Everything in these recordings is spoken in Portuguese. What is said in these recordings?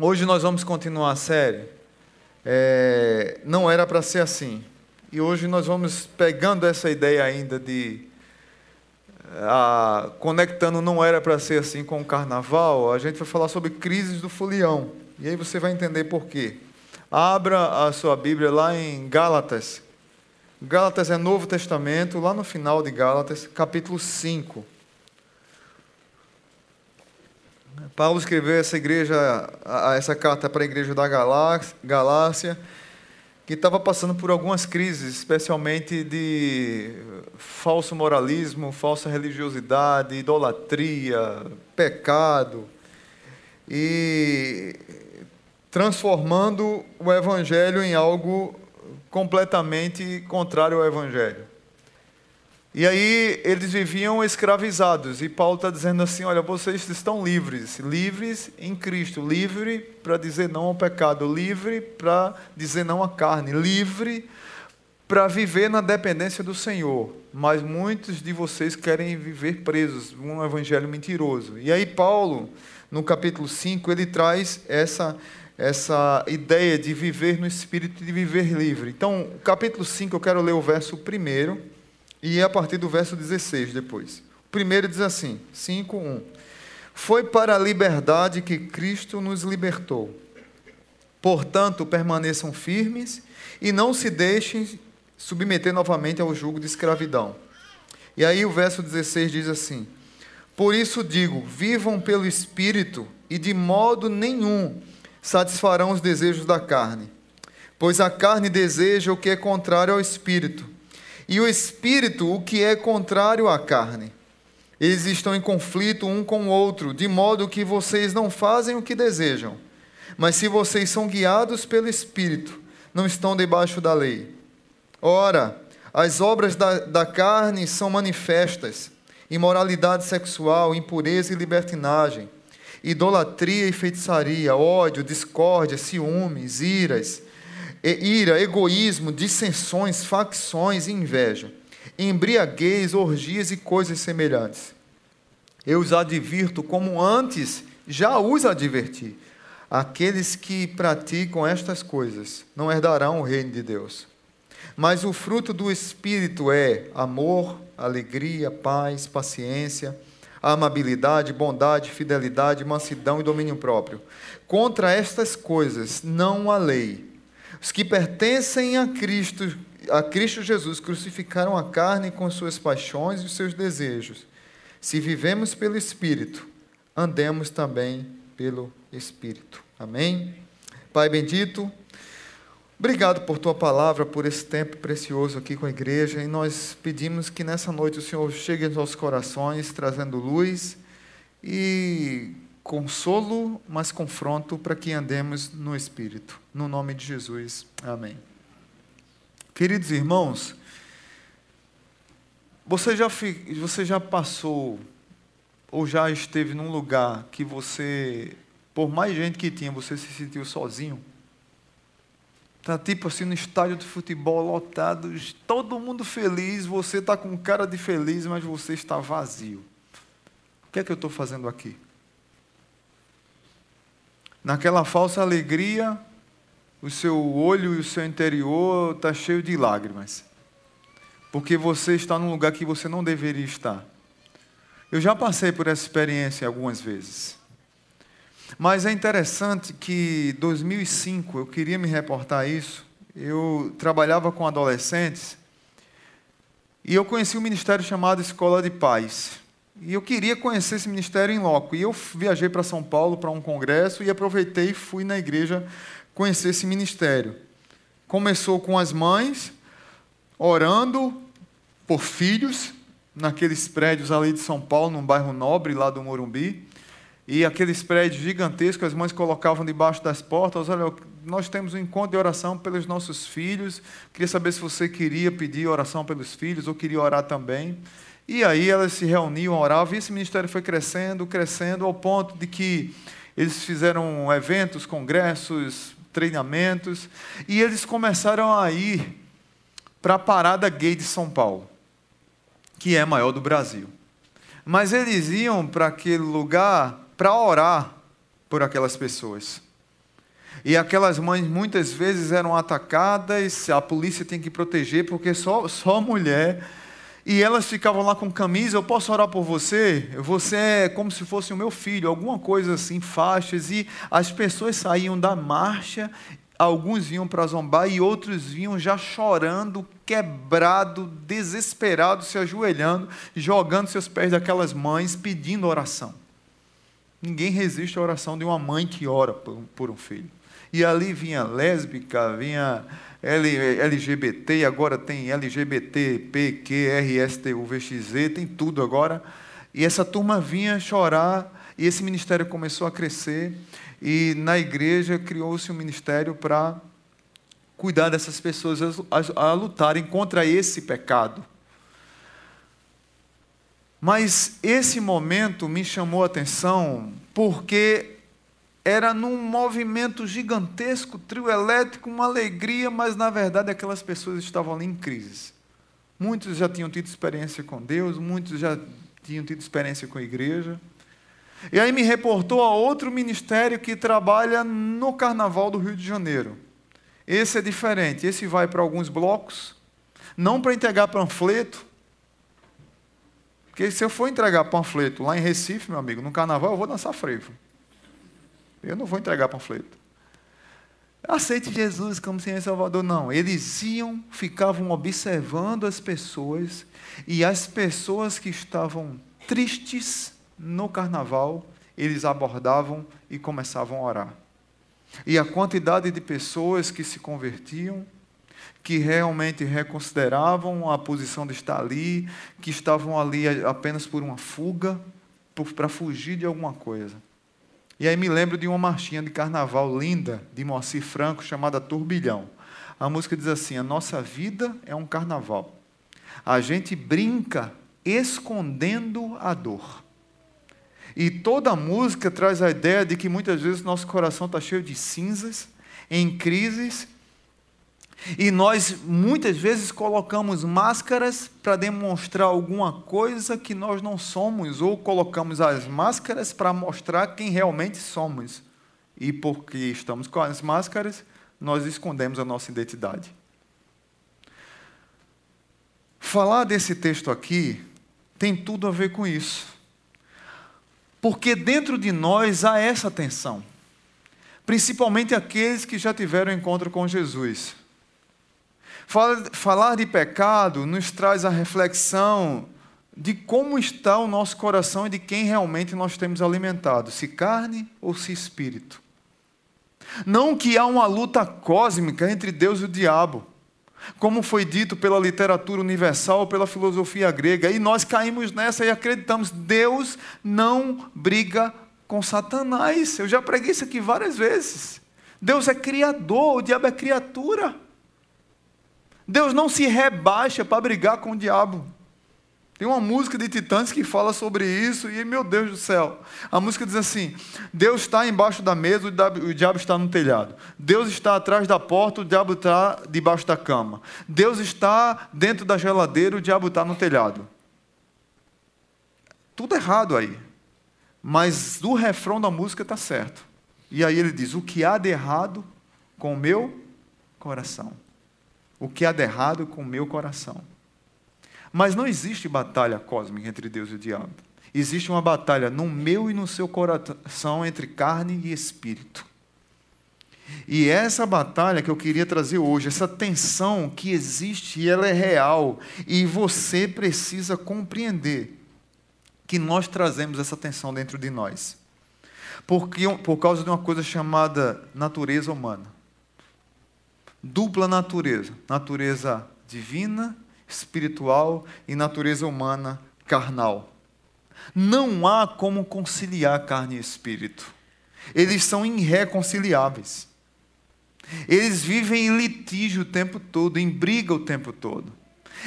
Hoje nós vamos continuar a série. É, não era para ser assim. E hoje nós vamos pegando essa ideia ainda de. A, conectando não era para ser assim com o carnaval, a gente vai falar sobre crises do folião. E aí você vai entender por quê. Abra a sua Bíblia lá em Gálatas. Gálatas é Novo Testamento, lá no final de Gálatas, capítulo 5. Paulo escreveu essa igreja, essa carta para a igreja da Galácia, que estava passando por algumas crises, especialmente de falso moralismo, falsa religiosidade, idolatria, pecado, e transformando o evangelho em algo completamente contrário ao evangelho. E aí eles viviam escravizados. E Paulo está dizendo assim: olha, vocês estão livres, livres em Cristo, livre para dizer não ao pecado, livre para dizer não à carne, livre para viver na dependência do Senhor. Mas muitos de vocês querem viver presos, um evangelho mentiroso. E aí Paulo, no capítulo 5, ele traz essa essa ideia de viver no espírito de viver livre. Então, capítulo 5, eu quero ler o verso primeiro e é a partir do verso 16 depois. O primeiro diz assim, 5, 1. Foi para a liberdade que Cristo nos libertou. Portanto, permaneçam firmes e não se deixem submeter novamente ao jugo de escravidão. E aí o verso 16 diz assim: Por isso digo, vivam pelo Espírito e de modo nenhum satisfarão os desejos da carne. Pois a carne deseja o que é contrário ao Espírito e o espírito o que é contrário à carne. Eles estão em conflito um com o outro, de modo que vocês não fazem o que desejam. Mas se vocês são guiados pelo espírito, não estão debaixo da lei. Ora, as obras da, da carne são manifestas: imoralidade sexual, impureza e libertinagem, idolatria e feitiçaria, ódio, discórdia, ciúmes, iras ira, egoísmo, dissensões, facções e inveja, embriaguez, orgias e coisas semelhantes. Eu os advirto como antes já os adverti. Aqueles que praticam estas coisas não herdarão o reino de Deus. Mas o fruto do Espírito é amor, alegria, paz, paciência, amabilidade, bondade, fidelidade, mansidão e domínio próprio. Contra estas coisas não há lei. Os que pertencem a Cristo, a Cristo Jesus, crucificaram a carne com suas paixões e seus desejos. Se vivemos pelo Espírito, andemos também pelo Espírito. Amém? Pai bendito, obrigado por tua palavra, por esse tempo precioso aqui com a igreja, e nós pedimos que nessa noite o Senhor chegue aos nossos corações, trazendo luz e consolo, mas confronto para que andemos no Espírito. No nome de Jesus. Amém. Queridos irmãos, você já, você já passou ou já esteve num lugar que você, por mais gente que tinha, você se sentiu sozinho? Tá tipo assim no estádio de futebol lotado, todo mundo feliz, você está com cara de feliz, mas você está vazio. O que é que eu estou fazendo aqui? Naquela falsa alegria, o seu olho e o seu interior está cheio de lágrimas. Porque você está num lugar que você não deveria estar. Eu já passei por essa experiência algumas vezes. Mas é interessante que 2005, eu queria me reportar isso, eu trabalhava com adolescentes e eu conheci um ministério chamado Escola de Paz. E eu queria conhecer esse ministério em loco. E eu viajei para São Paulo para um congresso e aproveitei e fui na igreja conhecer esse ministério. Começou com as mães orando por filhos naqueles prédios ali de São Paulo, num bairro nobre lá do Morumbi. E aqueles prédios gigantescos, as mães colocavam debaixo das portas. Olha, nós temos um encontro de oração pelos nossos filhos. Queria saber se você queria pedir oração pelos filhos ou queria orar também. E aí elas se reuniam, oravam, e esse ministério foi crescendo, crescendo, ao ponto de que eles fizeram eventos, congressos, treinamentos, e eles começaram a ir para a Parada Gay de São Paulo, que é a maior do Brasil. Mas eles iam para aquele lugar para orar por aquelas pessoas. E aquelas mães muitas vezes eram atacadas, a polícia tem que proteger, porque só, só mulher. E elas ficavam lá com camisa, eu posso orar por você? Você é como se fosse o meu filho, alguma coisa assim, faixas. E as pessoas saíam da marcha, alguns vinham para zombar e outros vinham já chorando, quebrado, desesperado, se ajoelhando, jogando seus pés daquelas mães, pedindo oração. Ninguém resiste à oração de uma mãe que ora por um filho. E ali vinha lésbica, vinha LGBT, agora tem LGBT, PQ, RSTU, VXZ, tem tudo agora. E essa turma vinha chorar, e esse ministério começou a crescer, e na igreja criou-se um ministério para cuidar dessas pessoas a, a, a lutarem contra esse pecado. Mas esse momento me chamou a atenção porque era num movimento gigantesco, trio elétrico, uma alegria, mas na verdade aquelas pessoas estavam ali em crise. Muitos já tinham tido experiência com Deus, muitos já tinham tido experiência com a igreja. E aí me reportou a outro ministério que trabalha no Carnaval do Rio de Janeiro. Esse é diferente, esse vai para alguns blocos, não para entregar panfleto, porque se eu for entregar panfleto lá em Recife, meu amigo, no Carnaval eu vou dançar frevo. Eu não vou entregar panfleto. Aceite Jesus como Senhor e Salvador. Não. Eles iam, ficavam observando as pessoas, e as pessoas que estavam tristes no carnaval, eles abordavam e começavam a orar. E a quantidade de pessoas que se convertiam, que realmente reconsideravam a posição de estar ali, que estavam ali apenas por uma fuga, para fugir de alguma coisa. E aí me lembro de uma marchinha de carnaval linda de Moacir Franco chamada Turbilhão. A música diz assim: A nossa vida é um carnaval. A gente brinca escondendo a dor. E toda a música traz a ideia de que muitas vezes nosso coração está cheio de cinzas, em crises, e nós muitas vezes colocamos máscaras para demonstrar alguma coisa que nós não somos, ou colocamos as máscaras para mostrar quem realmente somos. E porque estamos com as máscaras, nós escondemos a nossa identidade. Falar desse texto aqui tem tudo a ver com isso. Porque dentro de nós há essa tensão, principalmente aqueles que já tiveram encontro com Jesus. Falar de pecado nos traz a reflexão de como está o nosso coração e de quem realmente nós temos alimentado, se carne ou se espírito. Não que há uma luta cósmica entre Deus e o diabo, como foi dito pela literatura universal ou pela filosofia grega, e nós caímos nessa e acreditamos, Deus não briga com Satanás. Eu já preguei isso aqui várias vezes. Deus é criador, o diabo é criatura. Deus não se rebaixa para brigar com o diabo. Tem uma música de Titãs que fala sobre isso, e meu Deus do céu. A música diz assim: Deus está embaixo da mesa, o diabo está no telhado. Deus está atrás da porta, o diabo está debaixo da cama. Deus está dentro da geladeira, o diabo está no telhado. Tudo errado aí. Mas o refrão da música está certo. E aí ele diz: O que há de errado com o meu coração? O que há de errado com o meu coração. Mas não existe batalha cósmica entre Deus e o diabo. Existe uma batalha no meu e no seu coração entre carne e espírito. E essa batalha que eu queria trazer hoje, essa tensão que existe, ela é real. E você precisa compreender que nós trazemos essa tensão dentro de nós. Porque, por causa de uma coisa chamada natureza humana dupla natureza: natureza divina, espiritual e natureza humana, carnal. Não há como conciliar carne e espírito. Eles são irreconciliáveis. Eles vivem em litígio o tempo todo, em briga o tempo todo.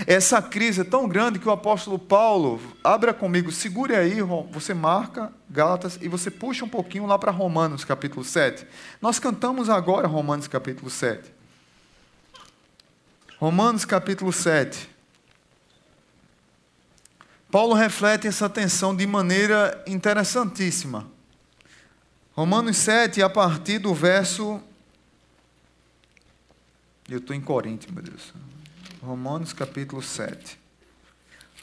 Essa crise é tão grande que o apóstolo Paulo, abra comigo, segure aí, você marca Gálatas e você puxa um pouquinho lá para Romanos capítulo 7. Nós cantamos agora Romanos capítulo 7. Romanos capítulo 7. Paulo reflete essa tensão de maneira interessantíssima. Romanos 7, a partir do verso Eu estou em Coríntios, meu Deus. Romanos capítulo 7.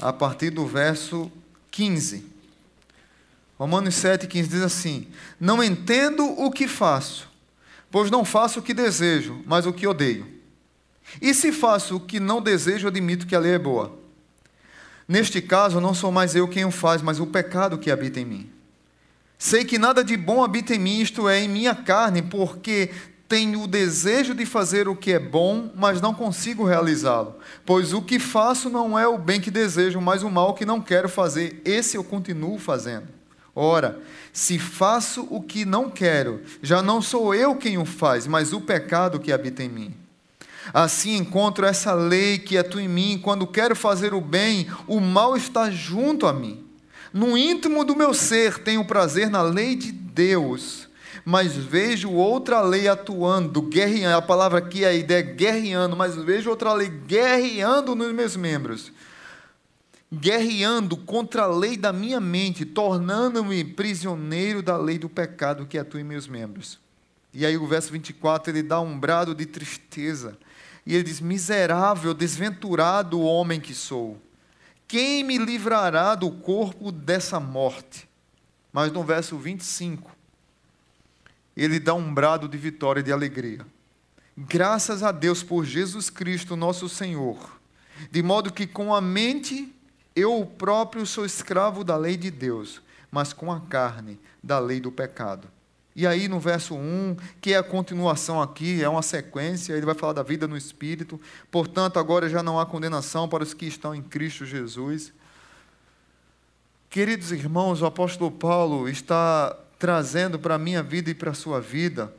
A partir do verso 15. Romanos 7, 15 diz assim: Não entendo o que faço, pois não faço o que desejo, mas o que odeio. E se faço o que não desejo, admito que a lei é boa. Neste caso, não sou mais eu quem o faz, mas o pecado que habita em mim. Sei que nada de bom habita em mim, isto é, em minha carne, porque tenho o desejo de fazer o que é bom, mas não consigo realizá-lo. Pois o que faço não é o bem que desejo, mas o mal que não quero fazer. Esse eu continuo fazendo. Ora, se faço o que não quero, já não sou eu quem o faz, mas o pecado que habita em mim. Assim encontro essa lei que atua em mim, quando quero fazer o bem, o mal está junto a mim. No íntimo do meu ser tenho prazer na lei de Deus mas vejo outra lei atuando, guerreando. A palavra aqui, a ideia é guerreando, mas vejo outra lei guerreando nos meus membros. Guerreando contra a lei da minha mente, tornando-me prisioneiro da lei do pecado que atua em meus membros. E aí o verso 24 ele dá um brado de tristeza. E ele diz: Miserável, desventurado homem que sou. Quem me livrará do corpo dessa morte? Mas no verso 25, ele dá um brado de vitória e de alegria. Graças a Deus por Jesus Cristo, nosso Senhor. De modo que com a mente eu próprio sou escravo da lei de Deus, mas com a carne da lei do pecado. E aí no verso 1, que é a continuação aqui, é uma sequência, ele vai falar da vida no Espírito. Portanto, agora já não há condenação para os que estão em Cristo Jesus. Queridos irmãos, o apóstolo Paulo está trazendo para a minha vida e para a sua vida,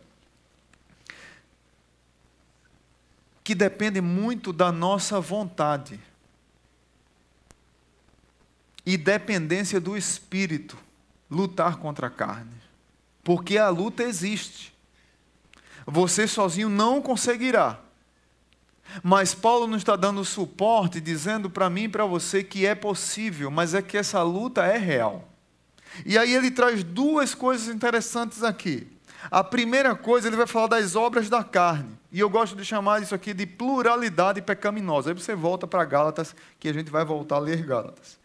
que depende muito da nossa vontade e dependência do espírito lutar contra a carne. Porque a luta existe. Você sozinho não conseguirá. Mas Paulo não está dando suporte, dizendo para mim e para você que é possível, mas é que essa luta é real. E aí ele traz duas coisas interessantes aqui. A primeira coisa, ele vai falar das obras da carne. E eu gosto de chamar isso aqui de pluralidade pecaminosa. Aí você volta para Gálatas, que a gente vai voltar a ler Gálatas.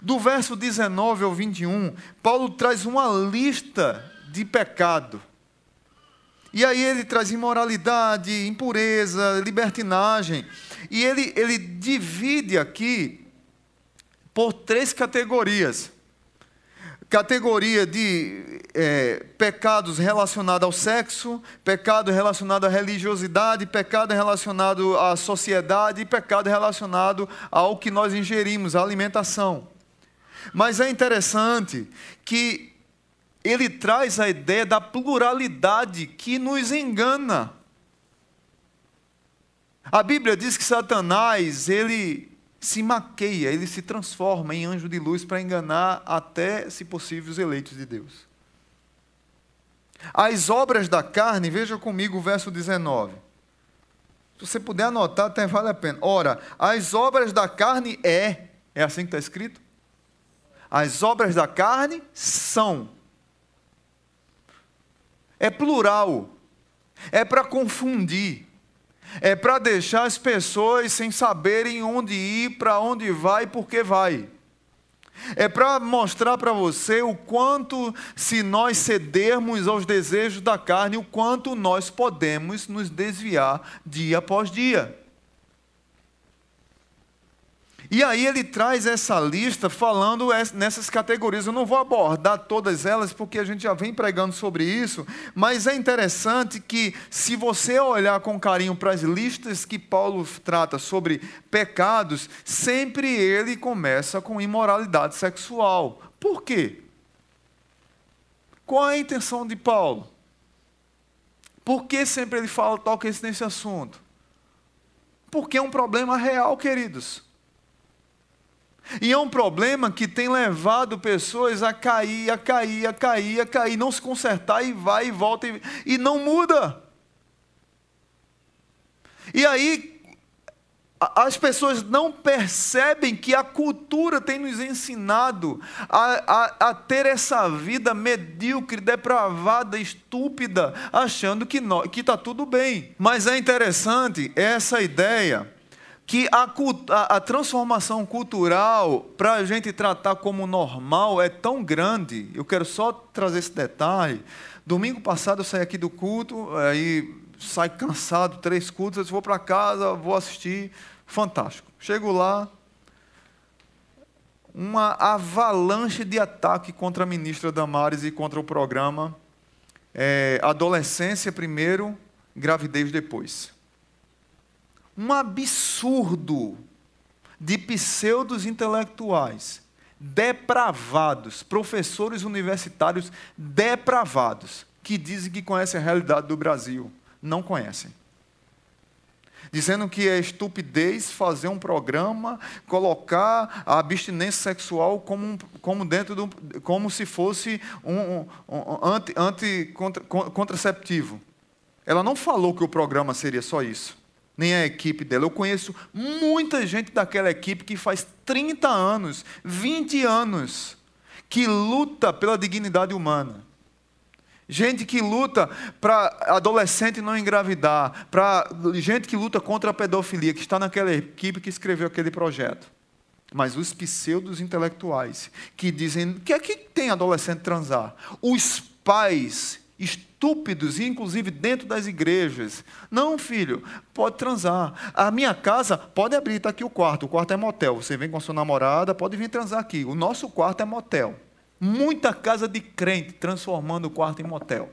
Do verso 19 ao 21, Paulo traz uma lista de pecado. E aí ele traz imoralidade, impureza, libertinagem. E ele, ele divide aqui por três categorias categoria de é, pecados relacionados ao sexo, pecado relacionado à religiosidade, pecado relacionado à sociedade e pecado relacionado ao que nós ingerimos, à alimentação. Mas é interessante que ele traz a ideia da pluralidade que nos engana. A Bíblia diz que Satanás, ele se maqueia, ele se transforma em anjo de luz para enganar até, se possível, os eleitos de Deus. As obras da carne, veja comigo o verso 19. Se você puder anotar, até vale a pena. Ora, as obras da carne é, é assim que está escrito? As obras da carne são. É plural. É para confundir é para deixar as pessoas sem saberem onde ir, para onde vai por que vai. É para mostrar para você o quanto, se nós cedermos aos desejos da carne, o quanto nós podemos nos desviar dia após dia. E aí ele traz essa lista falando nessas categorias. Eu não vou abordar todas elas porque a gente já vem pregando sobre isso, mas é interessante que se você olhar com carinho para as listas que Paulo trata sobre pecados, sempre ele começa com imoralidade sexual. Por quê? Qual é a intenção de Paulo? Por que sempre ele fala, toca nesse assunto? Porque é um problema real, queridos. E é um problema que tem levado pessoas a cair, a cair, a cair, a cair, não se consertar e vai e volta e, e não muda. E aí, as pessoas não percebem que a cultura tem nos ensinado a, a, a ter essa vida medíocre, depravada, estúpida, achando que está tudo bem. Mas é interessante essa ideia que a, a, a transformação cultural, para a gente tratar como normal, é tão grande. Eu quero só trazer esse detalhe. Domingo passado eu saí aqui do culto, aí sai cansado, três cultos, eu vou para casa, vou assistir Fantástico. Chego lá, uma avalanche de ataque contra a ministra Damares e contra o programa é, Adolescência primeiro, Gravidez depois. Um absurdo de pseudos intelectuais, depravados, professores universitários depravados, que dizem que conhecem a realidade do Brasil. Não conhecem dizendo que é estupidez fazer um programa, colocar a abstinência sexual como, como dentro do, como se fosse um, um, um anti, anti contra, contraceptivo. Ela não falou que o programa seria só isso, nem a equipe dela. Eu conheço muita gente daquela equipe que faz 30 anos, 20 anos, que luta pela dignidade humana gente que luta para adolescente não engravidar, para gente que luta contra a pedofilia, que está naquela equipe que escreveu aquele projeto. Mas os pseudos intelectuais que dizem que é que tem adolescente transar. Os pais estúpidos, inclusive dentro das igrejas. Não, filho, pode transar. A minha casa pode abrir, está aqui o quarto. O quarto é motel. Você vem com a sua namorada, pode vir transar aqui. O nosso quarto é motel. Muita casa de crente transformando o quarto em motel.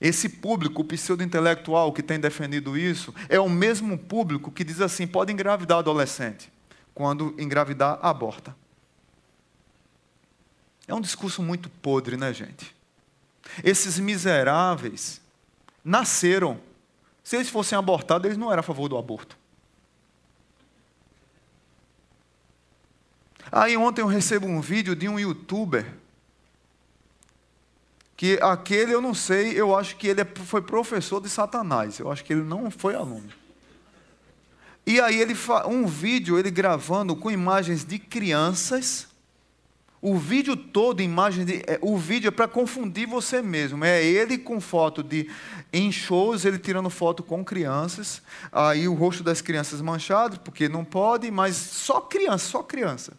Esse público pseudo-intelectual que tem defendido isso é o mesmo público que diz assim: pode engravidar adolescente. Quando engravidar, aborta. É um discurso muito podre, né, gente? Esses miseráveis nasceram. Se eles fossem abortados, eles não eram a favor do aborto. Aí ontem eu recebo um vídeo de um youtuber que aquele eu não sei, eu acho que ele é, foi professor de Satanás. Eu acho que ele não foi aluno. E aí ele um vídeo ele gravando com imagens de crianças. O vídeo todo, imagem de, é, o vídeo é para confundir você mesmo. É ele com foto de em shows, ele tirando foto com crianças. Aí o rosto das crianças manchado, porque não pode, mas só criança, só criança.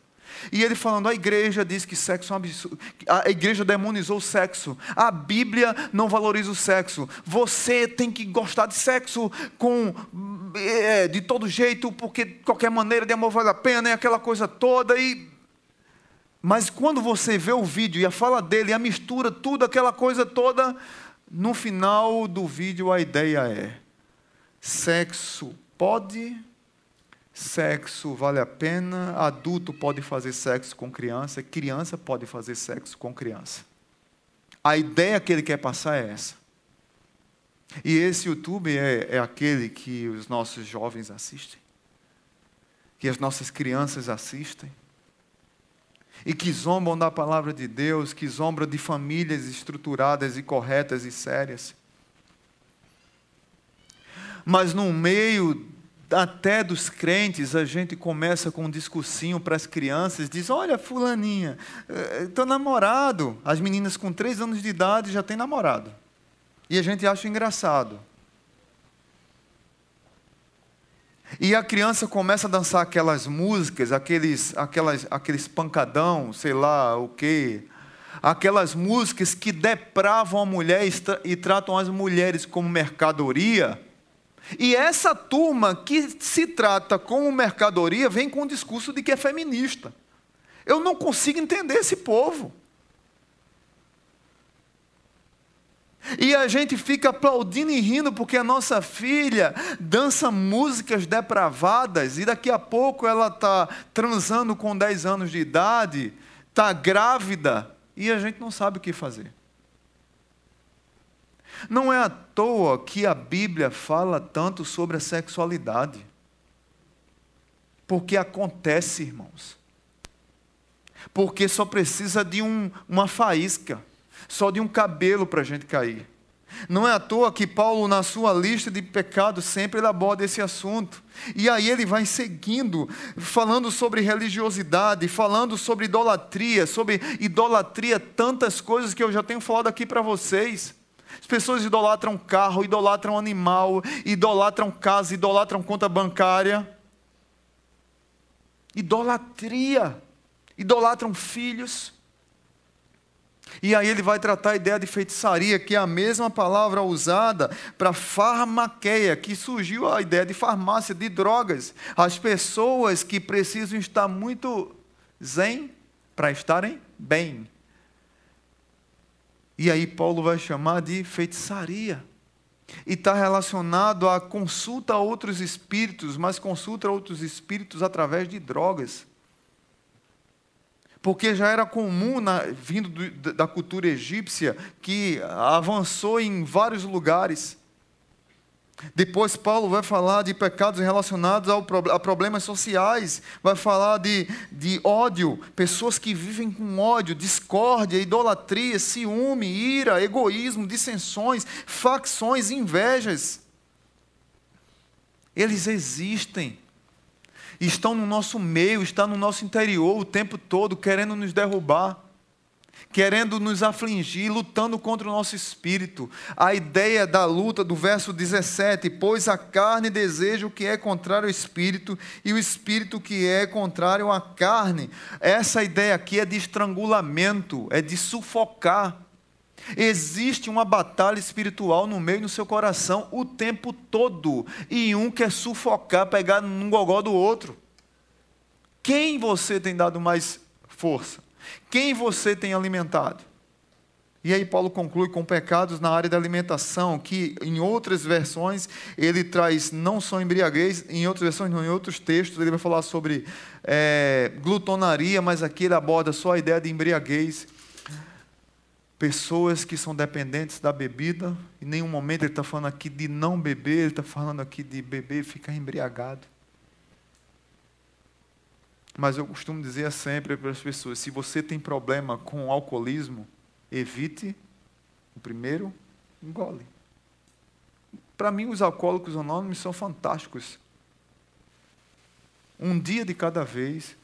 E ele falando, a igreja diz que sexo é um absurdo. A igreja demonizou o sexo. A Bíblia não valoriza o sexo. Você tem que gostar de sexo com é, de todo jeito, porque qualquer maneira de amor vale a pena, e aquela coisa toda. E... Mas quando você vê o vídeo e a fala dele, a mistura, tudo, aquela coisa toda, no final do vídeo a ideia é: sexo pode Sexo vale a pena, adulto pode fazer sexo com criança, criança pode fazer sexo com criança. A ideia que ele quer passar é essa. E esse YouTube é, é aquele que os nossos jovens assistem, que as nossas crianças assistem, e que zombam da palavra de Deus, que zombam de famílias estruturadas e corretas e sérias. Mas no meio até dos crentes, a gente começa com um discursinho para as crianças, diz, olha, fulaninha, estou eh, namorado. As meninas com três anos de idade já têm namorado. E a gente acha engraçado. E a criança começa a dançar aquelas músicas, aqueles, aquelas, aqueles pancadão, sei lá o quê. Aquelas músicas que depravam a mulher e tratam as mulheres como mercadoria e essa turma que se trata como mercadoria vem com o discurso de que é feminista. Eu não consigo entender esse povo. E a gente fica aplaudindo e rindo porque a nossa filha dança músicas depravadas e daqui a pouco ela está transando com 10 anos de idade, está grávida e a gente não sabe o que fazer. Não é à toa que a Bíblia fala tanto sobre a sexualidade. Porque acontece, irmãos. Porque só precisa de um, uma faísca, só de um cabelo para a gente cair. Não é à toa que Paulo, na sua lista de pecados, sempre ele aborda esse assunto. E aí ele vai seguindo, falando sobre religiosidade, falando sobre idolatria, sobre idolatria, tantas coisas que eu já tenho falado aqui para vocês. As pessoas idolatram carro, idolatram animal, idolatram casa, idolatram conta bancária. Idolatria. Idolatram filhos. E aí ele vai tratar a ideia de feitiçaria, que é a mesma palavra usada para farmaqueia, que surgiu a ideia de farmácia, de drogas. As pessoas que precisam estar muito zen para estarem bem. E aí Paulo vai chamar de feitiçaria. E está relacionado à consulta a outros espíritos, mas consulta a outros espíritos através de drogas. Porque já era comum, na, vindo do, da cultura egípcia, que avançou em vários lugares. Depois, Paulo vai falar de pecados relacionados ao, a problemas sociais, vai falar de, de ódio, pessoas que vivem com ódio, discórdia, idolatria, ciúme, ira, egoísmo, dissensões, facções, invejas. Eles existem, estão no nosso meio, estão no nosso interior o tempo todo, querendo nos derrubar querendo nos afligir, lutando contra o nosso espírito. A ideia da luta do verso 17: Pois a carne deseja o que é contrário ao espírito, e o espírito que é contrário à carne. Essa ideia aqui é de estrangulamento, é de sufocar. Existe uma batalha espiritual no meio do seu coração o tempo todo, e um quer sufocar, pegar num gogó do outro. Quem você tem dado mais força? Quem você tem alimentado? E aí Paulo conclui com pecados na área da alimentação, que em outras versões ele traz não só embriaguez, em outras versões, não, em outros textos ele vai falar sobre é, glutonaria, mas aqui ele aborda só a ideia de embriaguez. Pessoas que são dependentes da bebida, em nenhum momento ele está falando aqui de não beber, ele está falando aqui de beber e ficar embriagado. Mas eu costumo dizer sempre para as pessoas: se você tem problema com o alcoolismo, evite o primeiro engole. Para mim, os alcoólicos anônimos são fantásticos. Um dia de cada vez,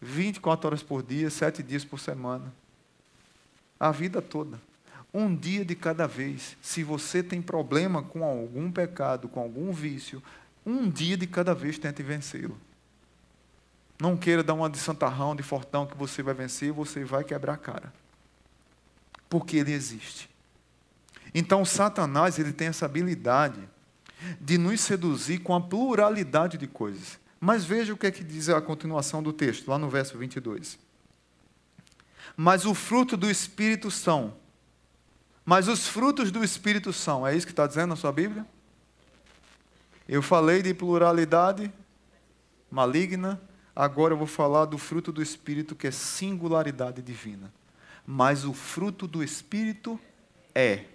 24 horas por dia, sete dias por semana. A vida toda. Um dia de cada vez. Se você tem problema com algum pecado, com algum vício, um dia de cada vez tente vencê-lo. Não queira dar uma de santarrão, de fortão que você vai vencer, você vai quebrar a cara. Porque ele existe. Então, Satanás ele tem essa habilidade de nos seduzir com a pluralidade de coisas. Mas veja o que é que diz a continuação do texto, lá no verso 22. Mas o fruto do Espírito são. Mas os frutos do Espírito são. É isso que está dizendo na sua Bíblia? Eu falei de pluralidade maligna, Agora eu vou falar do fruto do Espírito, que é singularidade divina. Mas o fruto do Espírito é.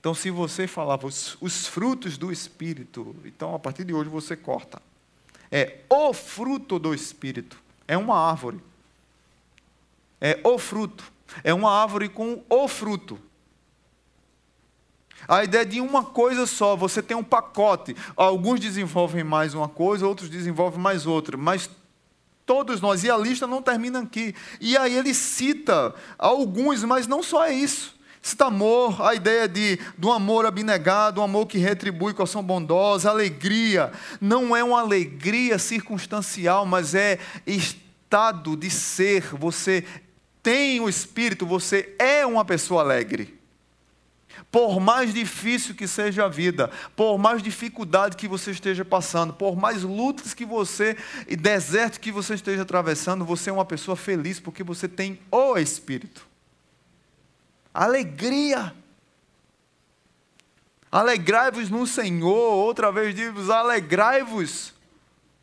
Então, se você falava os, os frutos do Espírito, então a partir de hoje você corta. É o fruto do Espírito. É uma árvore. É o fruto. É uma árvore com o fruto. A ideia de uma coisa só, você tem um pacote. Alguns desenvolvem mais uma coisa, outros desenvolvem mais outra, mas Todos nós. E a lista não termina aqui. E aí ele cita alguns, mas não só é isso. Cita amor, a ideia de, do amor abnegado, um amor que retribui com ação bondosa, alegria. Não é uma alegria circunstancial, mas é estado de ser. Você tem o espírito, você é uma pessoa alegre. Por mais difícil que seja a vida, por mais dificuldade que você esteja passando, por mais lutas que você e deserto que você esteja atravessando, você é uma pessoa feliz porque você tem o Espírito. Alegria. Alegrai-vos no Senhor, outra vez digo alegrai-vos.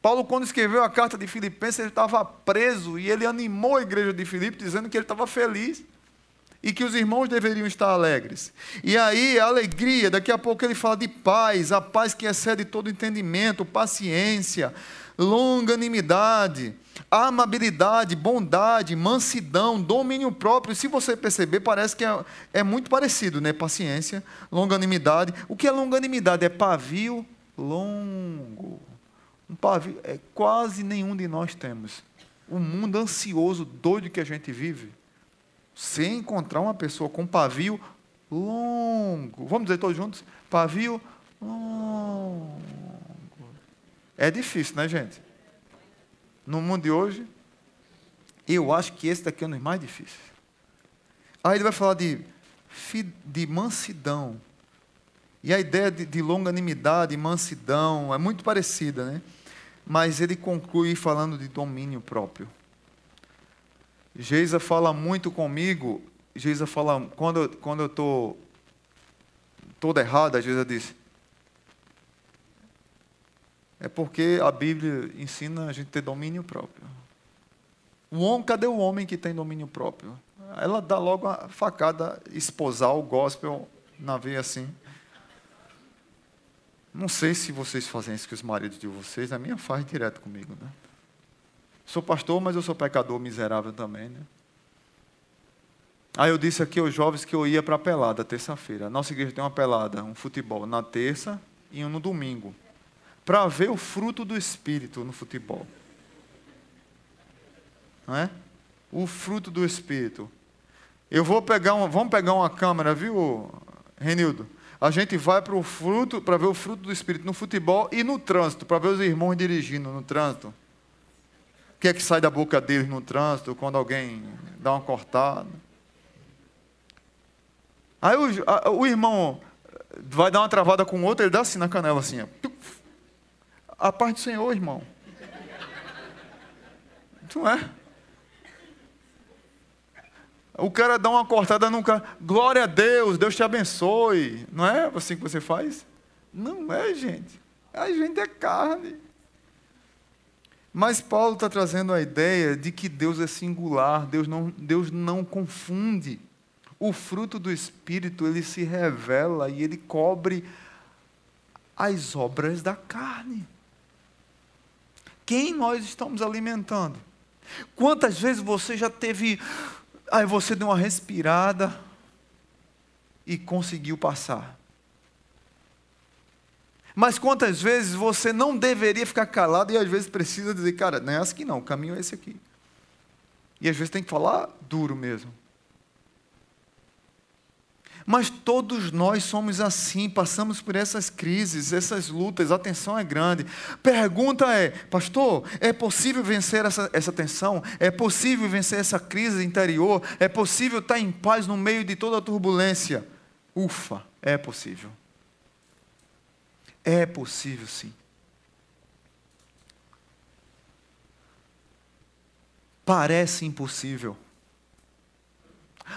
Paulo, quando escreveu a carta de Filipenses, ele estava preso e ele animou a igreja de Filipe, dizendo que ele estava feliz. e que os irmãos deveriam estar alegres. E aí, a alegria, daqui a pouco ele fala de paz, a paz que excede todo entendimento, paciência, longanimidade, amabilidade, bondade, mansidão, domínio próprio. Se você perceber, parece que é, é muito parecido, né? Paciência, longanimidade. O que é longanimidade? É pavio longo. Um pavio, é, quase nenhum de nós temos. O mundo ansioso, doido que a gente vive você encontrar uma pessoa com pavio longo, vamos dizer todos juntos? Pavio longo. É difícil, né, gente? No mundo de hoje, eu acho que esse daqui é um dos mais difíceis. Aí ele vai falar de, de mansidão. E a ideia de, de longanimidade, mansidão, é muito parecida, né? Mas ele conclui falando de domínio próprio. Geisa fala muito comigo. Geisa fala, quando, quando eu estou toda errada, Geisa diz. É porque a Bíblia ensina a gente ter domínio próprio. O homem, cadê o homem que tem domínio próprio? Ela dá logo a facada esposar o gospel na veia assim. Não sei se vocês fazem isso com os maridos de vocês, a minha faz direto comigo, né? Sou pastor, mas eu sou pecador miserável também, né? Aí eu disse aqui aos jovens que eu ia para a pelada terça-feira. Nossa igreja tem uma pelada, um futebol, na terça e um no domingo. Para ver o fruto do Espírito no futebol. Não é? O fruto do Espírito. Eu vou pegar uma, vamos pegar uma câmera, viu, Renildo? A gente vai para o fruto, para ver o fruto do Espírito no futebol e no trânsito, para ver os irmãos dirigindo no trânsito que é que sai da boca deles no trânsito quando alguém dá uma cortada. Aí o, a, o irmão vai dar uma travada com o outro, ele dá assim na canela, assim. Ó. A paz do Senhor, irmão. Não é? O cara dá uma cortada no cara. Glória a Deus, Deus te abençoe. Não é assim que você faz? Não é, gente. A gente é carne. Mas Paulo está trazendo a ideia de que Deus é singular, Deus não, Deus não confunde. O fruto do Espírito, ele se revela e ele cobre as obras da carne. Quem nós estamos alimentando? Quantas vezes você já teve. Aí você deu uma respirada e conseguiu passar. Mas quantas vezes você não deveria ficar calado e às vezes precisa dizer, cara, não é assim que não, o caminho é esse aqui. E às vezes tem que falar duro mesmo. Mas todos nós somos assim, passamos por essas crises, essas lutas, a tensão é grande. Pergunta é, pastor, é possível vencer essa, essa tensão? É possível vencer essa crise interior? É possível estar em paz no meio de toda a turbulência? Ufa, é possível. É possível sim. Parece impossível.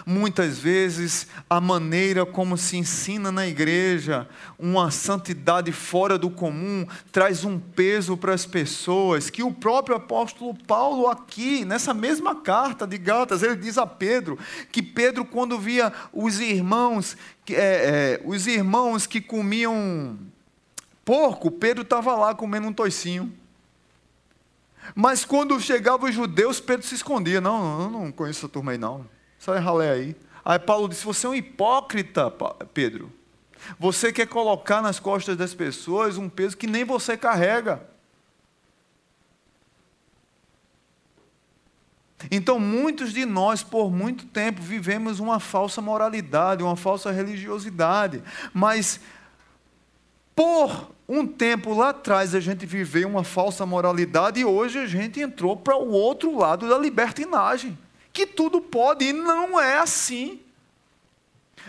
Muitas vezes, a maneira como se ensina na igreja, uma santidade fora do comum, traz um peso para as pessoas, que o próprio apóstolo Paulo, aqui, nessa mesma carta de Gálatas, ele diz a Pedro, que Pedro, quando via os irmãos, é, é, os irmãos que comiam porco, Pedro estava lá comendo um toicinho. Mas quando chegavam os judeus, Pedro se escondia. Não, eu não conheço essa turma aí, não. Sai ralé aí. Aí Paulo disse: Você é um hipócrita, Pedro. Você quer colocar nas costas das pessoas um peso que nem você carrega. Então, muitos de nós, por muito tempo, vivemos uma falsa moralidade, uma falsa religiosidade, mas por um tempo lá atrás a gente viveu uma falsa moralidade e hoje a gente entrou para o outro lado da libertinagem, que tudo pode e não é assim.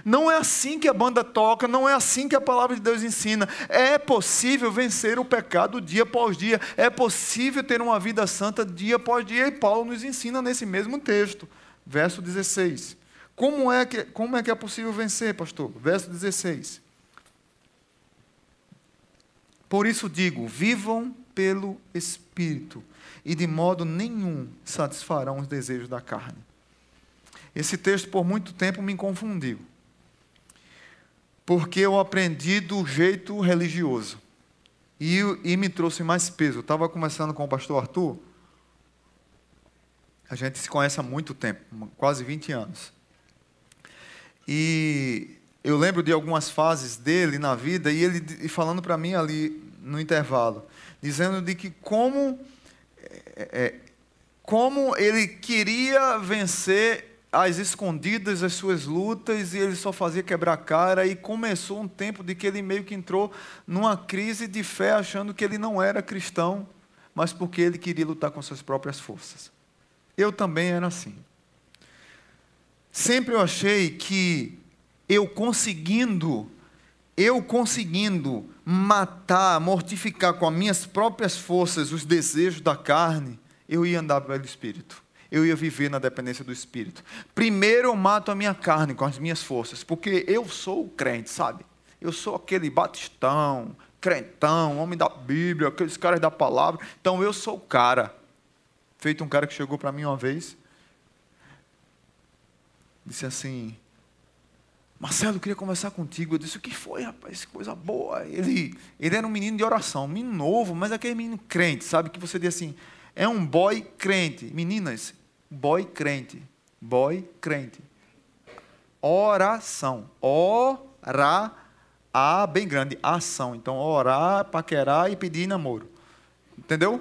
Não é assim que a banda toca, não é assim que a palavra de Deus ensina. É possível vencer o pecado dia após dia, é possível ter uma vida santa dia após dia, e Paulo nos ensina nesse mesmo texto, verso 16. Como é que, como é, que é possível vencer, pastor? Verso 16. Por isso digo: vivam pelo Espírito, e de modo nenhum satisfarão os desejos da carne. Esse texto por muito tempo me confundiu. Porque eu aprendi do jeito religioso. E, e me trouxe mais peso. Eu estava conversando com o pastor Arthur. A gente se conhece há muito tempo, quase 20 anos. E eu lembro de algumas fases dele na vida e ele falando para mim ali no intervalo, dizendo de que como é, é, como ele queria vencer as escondidas, as suas lutas, e ele só fazia quebrar cara, e começou um tempo de que ele meio que entrou numa crise de fé, achando que ele não era cristão, mas porque ele queria lutar com suas próprias forças. Eu também era assim. Sempre eu achei que eu conseguindo, eu conseguindo matar, mortificar com as minhas próprias forças os desejos da carne, eu ia andar pelo Espírito. Eu ia viver na dependência do Espírito. Primeiro eu mato a minha carne com as minhas forças, porque eu sou o crente, sabe? Eu sou aquele batistão, crentão, homem da Bíblia, aqueles caras da palavra. Então eu sou o cara. Feito um cara que chegou para mim uma vez, disse assim: Marcelo, eu queria conversar contigo. Eu disse: O que foi, rapaz? Coisa boa. Ele, ele era um menino de oração, um menino novo, mas aquele menino crente, sabe? Que você diz assim: é um boy crente. Meninas, boy crente. Boy crente. Oração. Orar. A bem grande. Ação. Então, orar, paquerar e pedir namoro. Entendeu?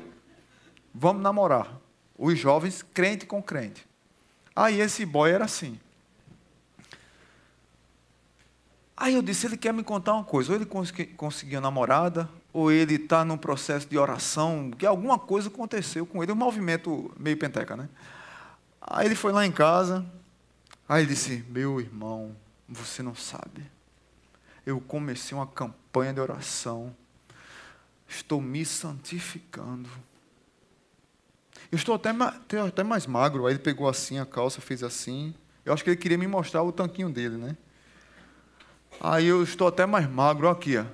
Vamos namorar. Os jovens, crente com crente. Aí esse boy era assim. Aí eu disse, ele quer me contar uma coisa. Ou ele conseguiu namorada, ou ele está num processo de oração, que alguma coisa aconteceu com ele, um movimento meio penteca, né? Aí ele foi lá em casa, aí ele disse, meu irmão, você não sabe. Eu comecei uma campanha de oração. Estou me santificando. Eu estou até, até mais magro. Aí ele pegou assim a calça, fez assim. Eu acho que ele queria me mostrar o tanquinho dele, né? Aí eu estou até mais magro, aqui, ó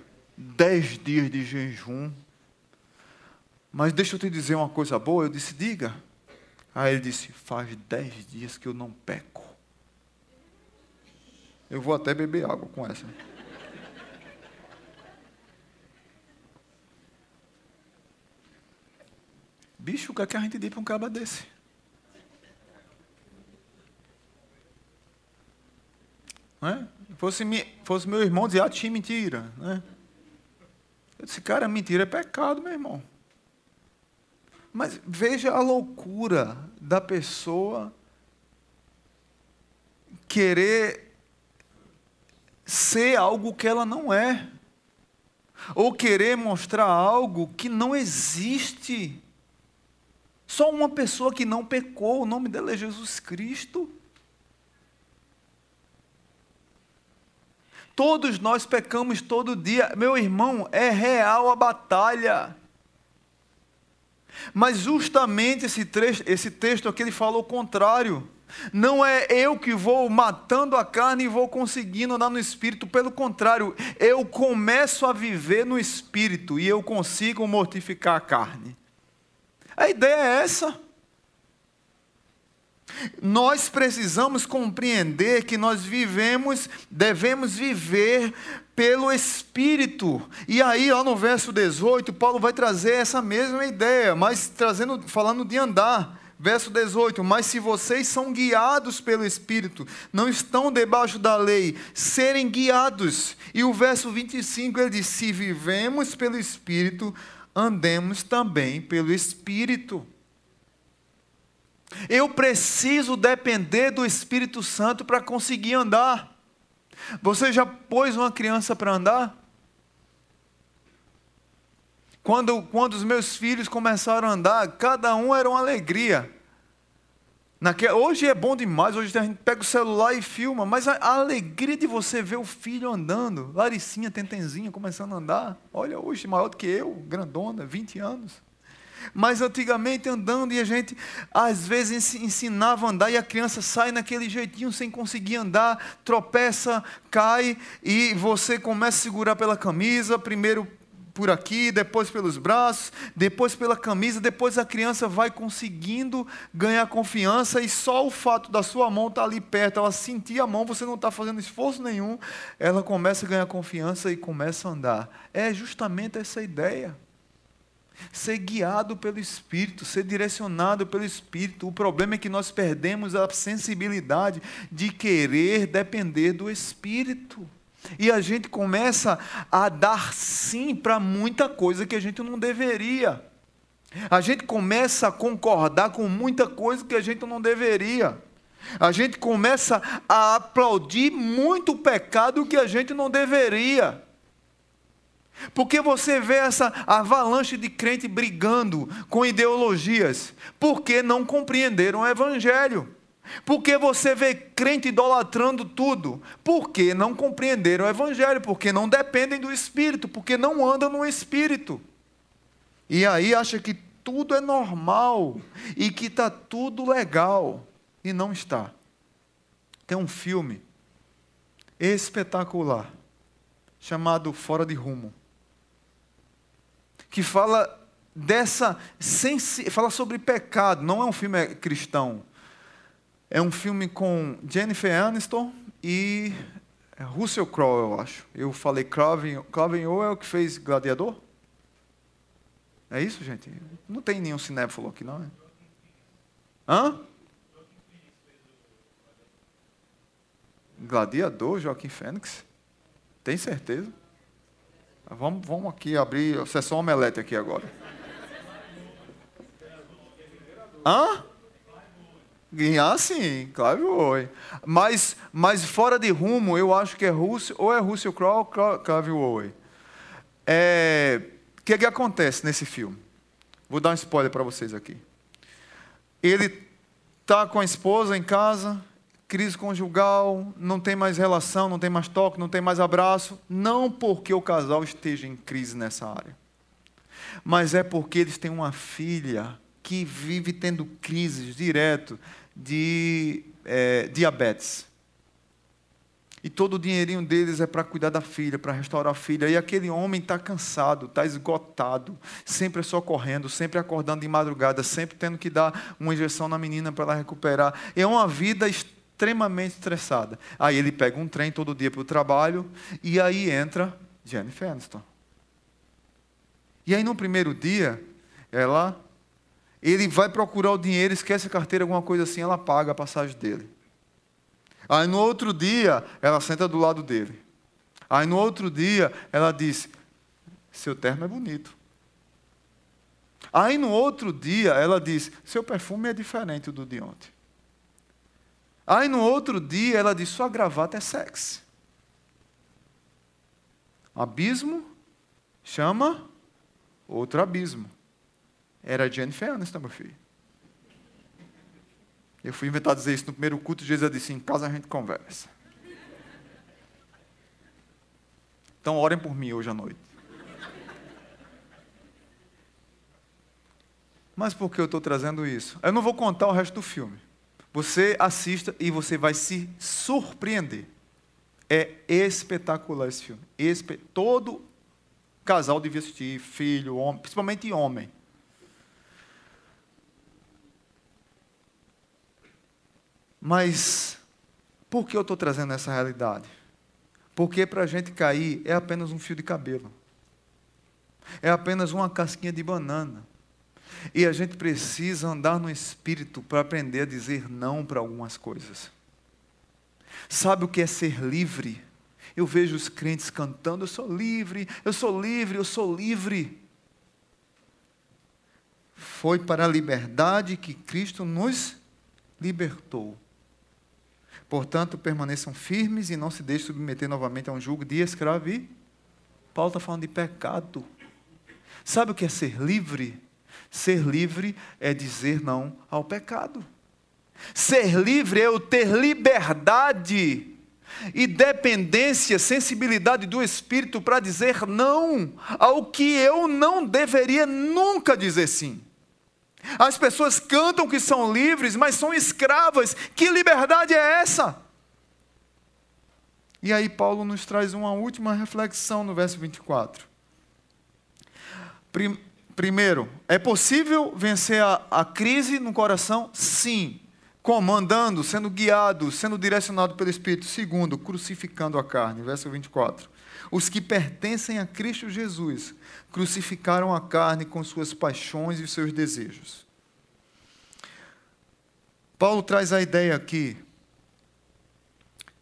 dez dias de jejum. Mas deixa eu te dizer uma coisa boa. Eu disse, diga. Aí ele disse, faz dez dias que eu não peco. Eu vou até beber água com essa. Bicho, o que, é que a gente diz para um caba desse? Não é? Fosse, fosse meu irmão dizer, ah, tinha mentira. Né? Eu disse, cara, mentira é pecado, meu irmão. Mas veja a loucura da pessoa querer ser algo que ela não é, ou querer mostrar algo que não existe. Só uma pessoa que não pecou, o nome dela é Jesus Cristo. Todos nós pecamos todo dia. Meu irmão, é real a batalha. Mas justamente esse, trecho, esse texto aqui ele fala o contrário. Não é eu que vou matando a carne e vou conseguindo andar no espírito, pelo contrário, eu começo a viver no espírito e eu consigo mortificar a carne. A ideia é essa. Nós precisamos compreender que nós vivemos, devemos viver pelo Espírito. E aí, ó, no verso 18, Paulo vai trazer essa mesma ideia, mas trazendo, falando de andar. Verso 18: Mas se vocês são guiados pelo Espírito, não estão debaixo da lei, serem guiados. E o verso 25 ele diz: Se vivemos pelo Espírito, andemos também pelo Espírito. Eu preciso depender do Espírito Santo para conseguir andar. Você já pôs uma criança para andar? Quando, quando os meus filhos começaram a andar, cada um era uma alegria. Hoje é bom demais, hoje a gente pega o celular e filma, mas a, a alegria de você ver o filho andando, Laricinha, Tentenzinha, começando a andar, olha, hoje maior do que eu, grandona, 20 anos. Mas antigamente andando e a gente às vezes ensinava a andar e a criança sai naquele jeitinho sem conseguir andar, tropeça, cai e você começa a segurar pela camisa, primeiro por aqui, depois pelos braços, depois pela camisa, depois a criança vai conseguindo ganhar confiança e só o fato da sua mão estar ali perto, ela sentir a mão, você não está fazendo esforço nenhum, ela começa a ganhar confiança e começa a andar. É justamente essa ideia. Ser guiado pelo Espírito, ser direcionado pelo Espírito. O problema é que nós perdemos a sensibilidade de querer depender do Espírito. E a gente começa a dar sim para muita coisa que a gente não deveria. A gente começa a concordar com muita coisa que a gente não deveria. A gente começa a aplaudir muito pecado que a gente não deveria. Porque você vê essa avalanche de crente brigando com ideologias, porque não compreenderam o Evangelho. Porque você vê crente idolatrando tudo? Porque não compreenderam o Evangelho, porque não dependem do Espírito, porque não andam no Espírito. E aí acha que tudo é normal e que está tudo legal. E não está. Tem um filme espetacular chamado Fora de Rumo, que fala dessa fala sobre pecado. Não é um filme cristão, é um filme com Jennifer Aniston e Russell Crowe, eu acho. Eu falei Craven, Craven ou é o que fez Gladiador? É isso, gente? Não tem nenhum cinéfilo aqui, não é? Hã? Gladiador, Joaquim Fênix? Tem certeza? Vamos, vamos aqui abrir a sessão omelete aqui agora. Hã? Ah, sim, claro foi. Mas, mas fora de rumo, eu acho que é Russell, ou é Russell Crowe ou Clive Owen. É, o que, é que acontece nesse filme? Vou dar um spoiler para vocês aqui. Ele está com a esposa em casa, crise conjugal, não tem mais relação, não tem mais toque, não tem mais abraço. Não porque o casal esteja em crise nessa área, mas é porque eles têm uma filha que vive tendo crises direto de é, diabetes. E todo o dinheirinho deles é para cuidar da filha, para restaurar a filha. E aquele homem está cansado, está esgotado, sempre só correndo, sempre acordando de madrugada, sempre tendo que dar uma injeção na menina para ela recuperar. É uma vida extremamente estressada. Aí ele pega um trem todo dia para o trabalho e aí entra Jennifer Aniston. E aí no primeiro dia, ela ele vai procurar o dinheiro, esquece a carteira, alguma coisa assim, ela paga a passagem dele. Aí no outro dia, ela senta do lado dele. Aí no outro dia, ela diz: Seu terno é bonito. Aí no outro dia, ela diz: Seu perfume é diferente do de ontem. Aí no outro dia, ela diz: Sua gravata é sexy. Abismo chama outro abismo. Era Jennifer Aniston, meu filho. Eu fui inventar dizer isso no primeiro culto, Jesus disse, em casa a gente conversa. Então orem por mim hoje à noite. Mas por que eu estou trazendo isso? Eu não vou contar o resto do filme. Você assista e você vai se surpreender. É espetacular esse filme. Espe Todo casal devia assistir, filho, homem, principalmente homem. Mas por que eu estou trazendo essa realidade? Porque para a gente cair é apenas um fio de cabelo, é apenas uma casquinha de banana. E a gente precisa andar no espírito para aprender a dizer não para algumas coisas. Sabe o que é ser livre? Eu vejo os crentes cantando: Eu sou livre, eu sou livre, eu sou livre. Foi para a liberdade que Cristo nos libertou. Portanto, permaneçam firmes e não se deixem submeter novamente a um jugo de escravidão. Paulo está falando de pecado. Sabe o que é ser livre? Ser livre é dizer não ao pecado. Ser livre é eu ter liberdade e dependência, sensibilidade do Espírito para dizer não ao que eu não deveria nunca dizer sim. As pessoas cantam que são livres, mas são escravas. Que liberdade é essa? E aí, Paulo nos traz uma última reflexão no verso 24. Primeiro, é possível vencer a, a crise no coração? Sim. Comandando, sendo guiado, sendo direcionado pelo Espírito. Segundo, crucificando a carne. Verso 24. Os que pertencem a Cristo Jesus crucificaram a carne com suas paixões e seus desejos. Paulo traz a ideia aqui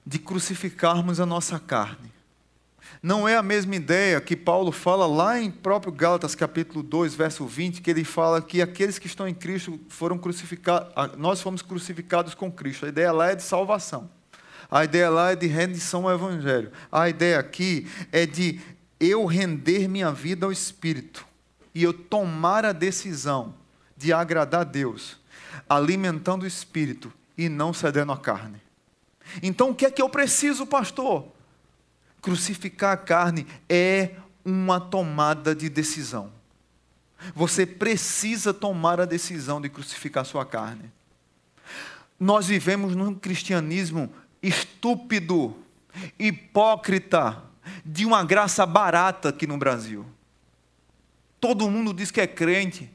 de crucificarmos a nossa carne. Não é a mesma ideia que Paulo fala lá em próprio Gálatas capítulo 2, verso 20, que ele fala que aqueles que estão em Cristo foram crucificados, nós fomos crucificados com Cristo. A ideia lá é de salvação. A ideia lá é de rendição ao evangelho. A ideia aqui é de eu render minha vida ao Espírito e eu tomar a decisão de agradar a Deus, alimentando o Espírito e não cedendo à carne. Então o que é que eu preciso, pastor? Crucificar a carne é uma tomada de decisão. Você precisa tomar a decisão de crucificar sua carne. Nós vivemos num cristianismo estúpido, hipócrita, de uma graça barata aqui no Brasil. Todo mundo diz que é crente,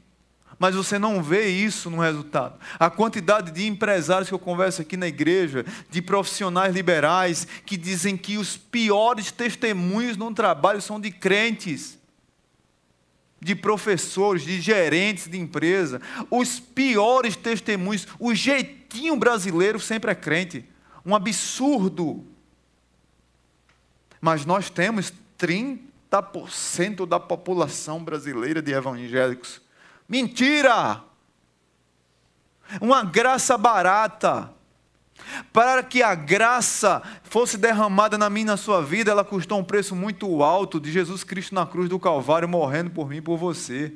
mas você não vê isso no resultado. A quantidade de empresários que eu converso aqui na igreja, de profissionais liberais, que dizem que os piores testemunhos no trabalho são de crentes, de professores, de gerentes de empresa. Os piores testemunhos, o jeitinho brasileiro sempre é crente. Um absurdo. Mas nós temos 30% da população brasileira de evangélicos. Mentira! Uma graça barata. Para que a graça fosse derramada na minha e na sua vida, ela custou um preço muito alto de Jesus Cristo na cruz do Calvário, morrendo por mim e por você.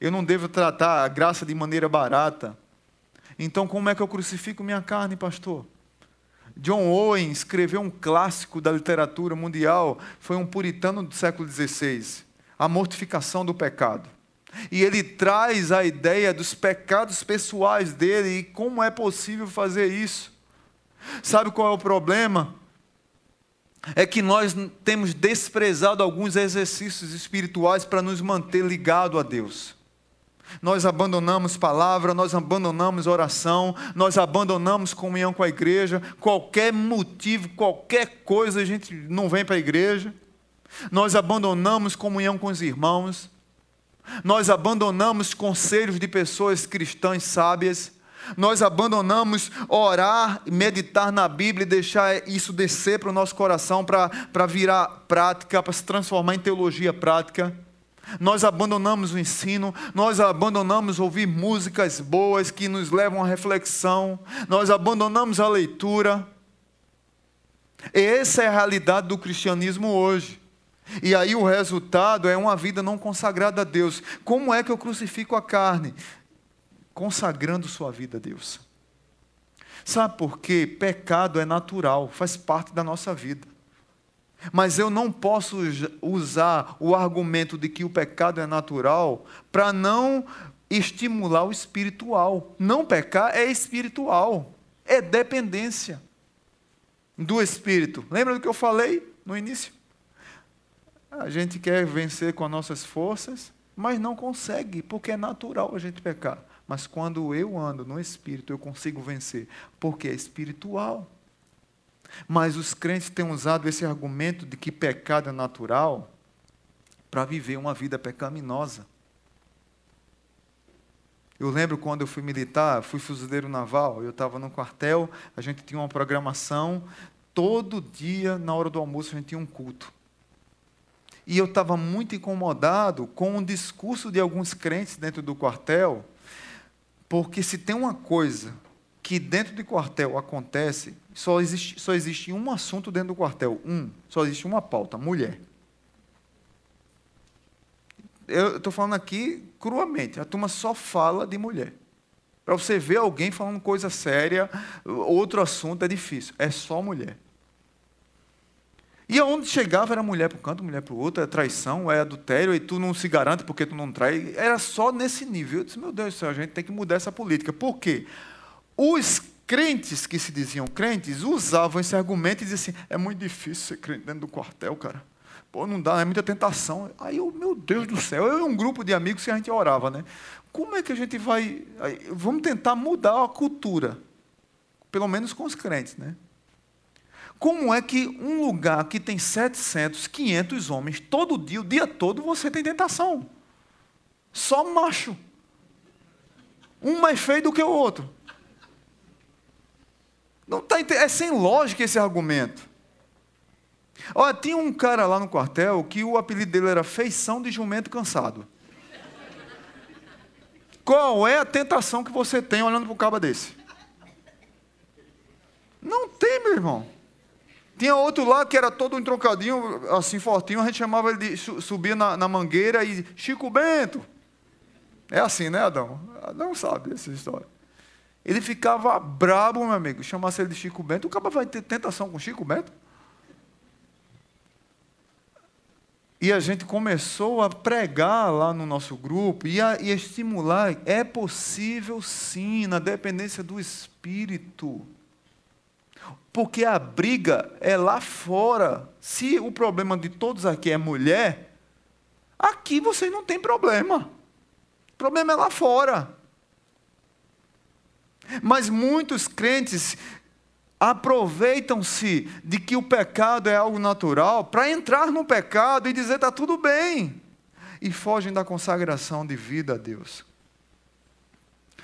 Eu não devo tratar a graça de maneira barata. Então, como é que eu crucifico minha carne, pastor? John Owen escreveu um clássico da literatura mundial, foi um puritano do século XVI, A Mortificação do Pecado. E ele traz a ideia dos pecados pessoais dele e como é possível fazer isso. Sabe qual é o problema? É que nós temos desprezado alguns exercícios espirituais para nos manter ligado a Deus. Nós abandonamos palavra, nós abandonamos oração, nós abandonamos comunhão com a igreja, qualquer motivo, qualquer coisa, a gente não vem para a igreja. Nós abandonamos comunhão com os irmãos. Nós abandonamos conselhos de pessoas cristãs sábias. Nós abandonamos orar, meditar na Bíblia e deixar isso descer para o nosso coração para virar prática, para se transformar em teologia prática. Nós abandonamos o ensino, nós abandonamos ouvir músicas boas que nos levam à reflexão, nós abandonamos a leitura. Essa é a realidade do cristianismo hoje. E aí o resultado é uma vida não consagrada a Deus. Como é que eu crucifico a carne? Consagrando sua vida a Deus. Sabe por quê? Pecado é natural, faz parte da nossa vida. Mas eu não posso usar o argumento de que o pecado é natural para não estimular o espiritual. Não pecar é espiritual, é dependência do espírito. Lembra do que eu falei no início? A gente quer vencer com as nossas forças, mas não consegue, porque é natural a gente pecar. Mas quando eu ando no espírito, eu consigo vencer, porque é espiritual. Mas os crentes têm usado esse argumento de que pecado é natural para viver uma vida pecaminosa. Eu lembro quando eu fui militar, fui fuzileiro naval, eu estava no quartel, a gente tinha uma programação, todo dia, na hora do almoço, a gente tinha um culto. E eu estava muito incomodado com o discurso de alguns crentes dentro do quartel, porque se tem uma coisa que dentro do quartel acontece, só existe, só existe um assunto dentro do quartel. Um. Só existe uma pauta: mulher. Eu estou falando aqui cruamente. A turma só fala de mulher. Para você ver alguém falando coisa séria, outro assunto é difícil. É só mulher. E aonde chegava era mulher para um canto, mulher para o outro, é traição, é adultério, e tu não se garante porque tu não trai. Era só nesse nível. Eu disse, meu Deus do céu, a gente tem que mudar essa política. Por quê? Os crentes que se diziam crentes usavam esse argumento e diziam assim: é muito difícil ser crente dentro do quartel, cara. Pô, não dá, é muita tentação. Aí eu, meu Deus do céu, eu e um grupo de amigos que a gente orava, né? Como é que a gente vai. Vamos tentar mudar a cultura. Pelo menos com os crentes, né? Como é que um lugar que tem 700, 500 homens, todo dia, o dia todo, você tem tentação? Só macho. Um mais feio do que o outro. Não tá, é sem lógica esse argumento. Olha, tinha um cara lá no quartel que o apelido dele era Feição de Jumento Cansado. Qual é a tentação que você tem olhando para um cabo desse? Não tem, meu irmão. Tinha outro lá que era todo um troncadinho, assim fortinho, a gente chamava ele de subir na, na mangueira e Chico Bento. É assim, né, Adão? Adão sabe essa história. Ele ficava brabo, meu amigo. Chamasse ele de Chico Bento, o cara vai ter tentação com Chico Bento? E a gente começou a pregar lá no nosso grupo e a, e a estimular. É possível sim, na dependência do Espírito. Porque a briga é lá fora. Se o problema de todos aqui é mulher, aqui vocês não tem problema. O problema é lá fora. Mas muitos crentes aproveitam-se de que o pecado é algo natural para entrar no pecado e dizer está tudo bem. E fogem da consagração de vida a Deus.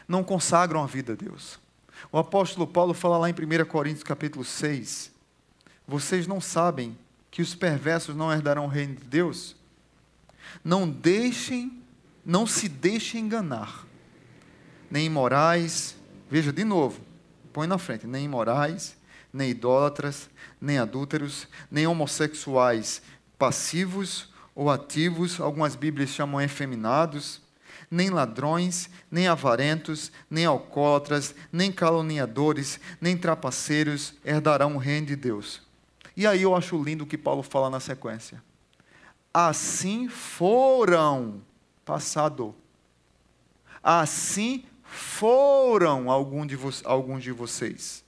Não consagram a vida a Deus. O apóstolo Paulo fala lá em 1 Coríntios capítulo 6. Vocês não sabem que os perversos não herdarão o reino de Deus? Não deixem, não se deixem enganar. Nem imorais, Veja de novo, põe na frente: nem imorais, nem idólatras, nem adúlteros, nem homossexuais passivos ou ativos, algumas Bíblias chamam efeminados, nem ladrões, nem avarentos, nem alcoólatras, nem caluniadores, nem trapaceiros herdarão o reino de Deus. E aí eu acho lindo o que Paulo fala na sequência. Assim foram, passado. Assim foram algum de alguns de vocês.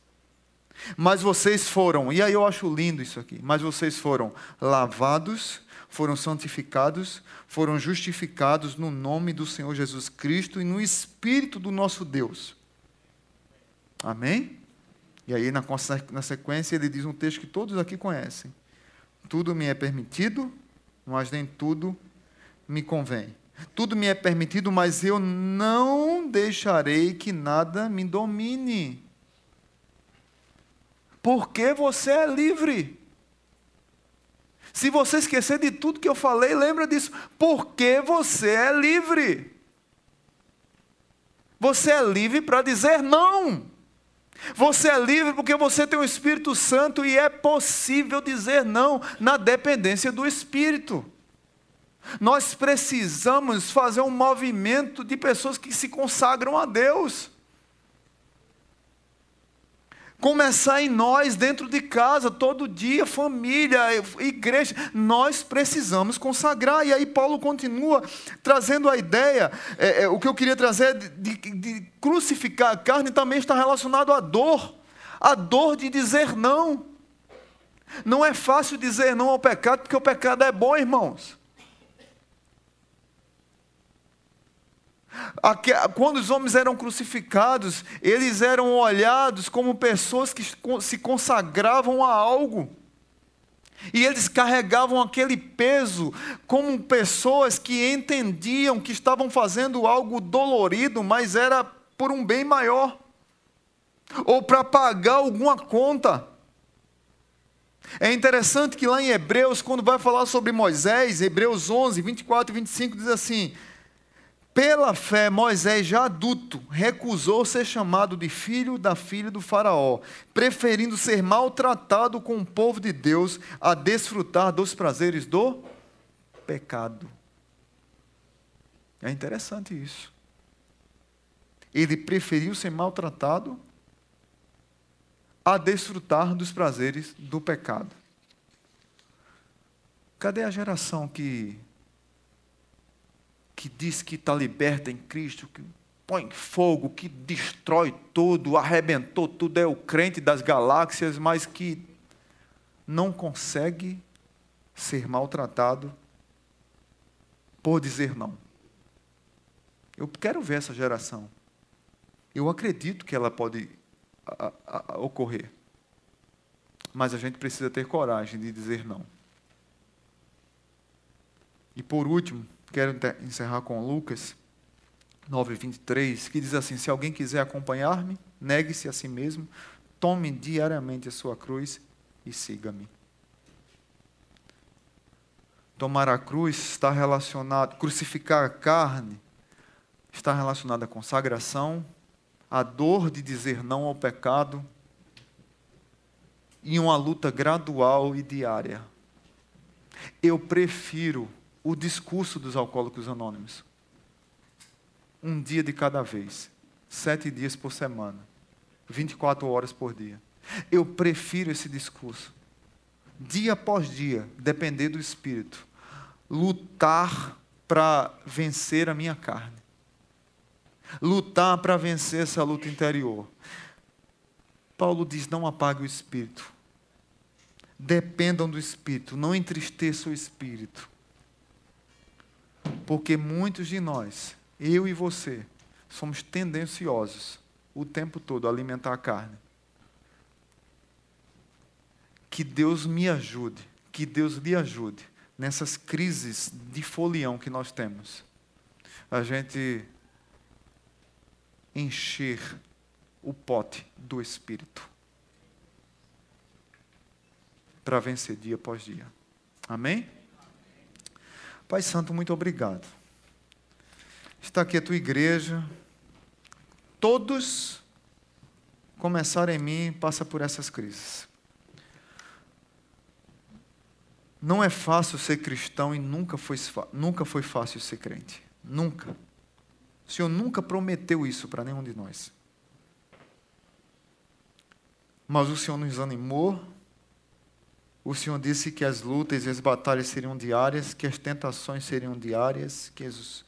Mas vocês foram, e aí eu acho lindo isso aqui, mas vocês foram lavados, foram santificados, foram justificados no nome do Senhor Jesus Cristo e no Espírito do nosso Deus. Amém? E aí, na, sequência, ele diz um texto que todos aqui conhecem: Tudo me é permitido, mas nem tudo me convém. Tudo me é permitido, mas eu não deixarei que nada me domine. Porque você é livre. Se você esquecer de tudo que eu falei, lembra disso. Porque você é livre. Você é livre para dizer não. Você é livre porque você tem o Espírito Santo e é possível dizer não na dependência do Espírito. Nós precisamos fazer um movimento de pessoas que se consagram a Deus. Começar em nós, dentro de casa, todo dia, família, igreja. Nós precisamos consagrar. E aí, Paulo continua trazendo a ideia. É, é, o que eu queria trazer de, de, de crucificar a carne também está relacionado à dor a dor de dizer não. Não é fácil dizer não ao pecado, porque o pecado é bom, irmãos. Quando os homens eram crucificados, eles eram olhados como pessoas que se consagravam a algo. E eles carregavam aquele peso como pessoas que entendiam que estavam fazendo algo dolorido, mas era por um bem maior, ou para pagar alguma conta. É interessante que lá em Hebreus, quando vai falar sobre Moisés, Hebreus 11, 24 e 25, diz assim: pela fé, Moisés, já adulto, recusou ser chamado de filho da filha do Faraó, preferindo ser maltratado com o povo de Deus a desfrutar dos prazeres do pecado. É interessante isso. Ele preferiu ser maltratado a desfrutar dos prazeres do pecado. Cadê a geração que que diz que está liberta em Cristo, que põe fogo, que destrói tudo, arrebentou tudo, é o crente das galáxias, mas que não consegue ser maltratado por dizer não. Eu quero ver essa geração. Eu acredito que ela pode a, a, a ocorrer. Mas a gente precisa ter coragem de dizer não. E por último, quero encerrar com Lucas 9:23, que diz assim: Se alguém quiser acompanhar-me, negue-se a si mesmo, tome diariamente a sua cruz e siga-me. Tomar a cruz está relacionado, crucificar a carne está relacionado à consagração, à dor de dizer não ao pecado e uma luta gradual e diária. Eu prefiro o discurso dos alcoólicos anônimos. Um dia de cada vez, sete dias por semana, 24 horas por dia. Eu prefiro esse discurso. Dia após dia, depender do Espírito, lutar para vencer a minha carne. Lutar para vencer essa luta interior. Paulo diz: não apague o espírito. Dependam do espírito, não entristeça o espírito. Porque muitos de nós, eu e você, somos tendenciosos o tempo todo a alimentar a carne. Que Deus me ajude, que Deus lhe ajude nessas crises de folião que nós temos, a gente encher o pote do Espírito para vencer dia após dia. Amém? Pai Santo, muito obrigado. Está aqui a tua igreja. Todos começaram em mim, passa por essas crises. Não é fácil ser cristão e nunca foi, nunca foi fácil ser crente. Nunca. O Senhor nunca prometeu isso para nenhum de nós. Mas o Senhor nos animou. O Senhor disse que as lutas e as batalhas seriam diárias, que as tentações seriam diárias, que as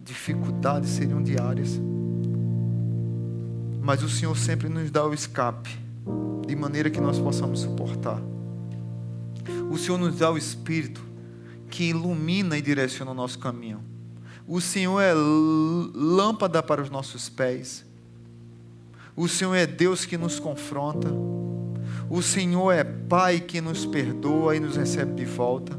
dificuldades seriam diárias. Mas o Senhor sempre nos dá o escape, de maneira que nós possamos suportar. O Senhor nos dá o Espírito que ilumina e direciona o nosso caminho. O Senhor é lâmpada para os nossos pés. O Senhor é Deus que nos confronta. O Senhor é Pai que nos perdoa e nos recebe de volta.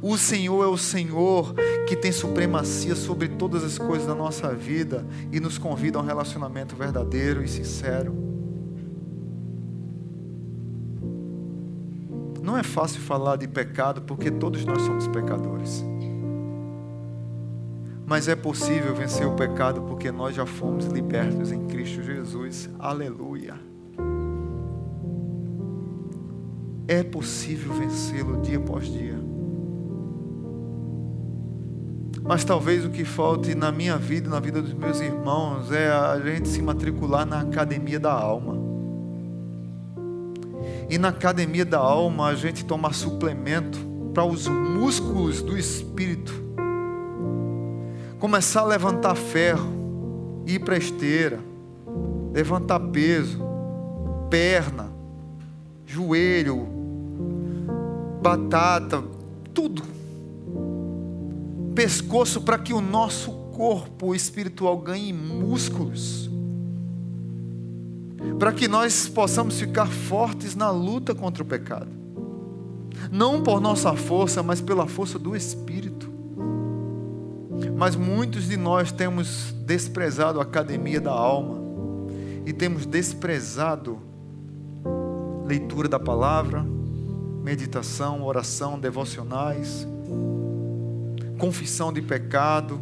O Senhor é o Senhor que tem supremacia sobre todas as coisas da nossa vida e nos convida a um relacionamento verdadeiro e sincero. Não é fácil falar de pecado porque todos nós somos pecadores. Mas é possível vencer o pecado porque nós já fomos libertos em Cristo Jesus. Aleluia. É possível vencê-lo dia após dia. Mas talvez o que falte na minha vida na vida dos meus irmãos é a gente se matricular na academia da alma. E na academia da alma a gente toma suplemento para os músculos do espírito. Começar a levantar ferro, ir para esteira, levantar peso, perna, joelho, batata, tudo. Pescoço para que o nosso corpo espiritual ganhe músculos para que nós possamos ficar fortes na luta contra o pecado. Não por nossa força, mas pela força do Espírito. Mas muitos de nós temos desprezado a academia da alma e temos desprezado leitura da palavra, meditação, oração, devocionais, confissão de pecado,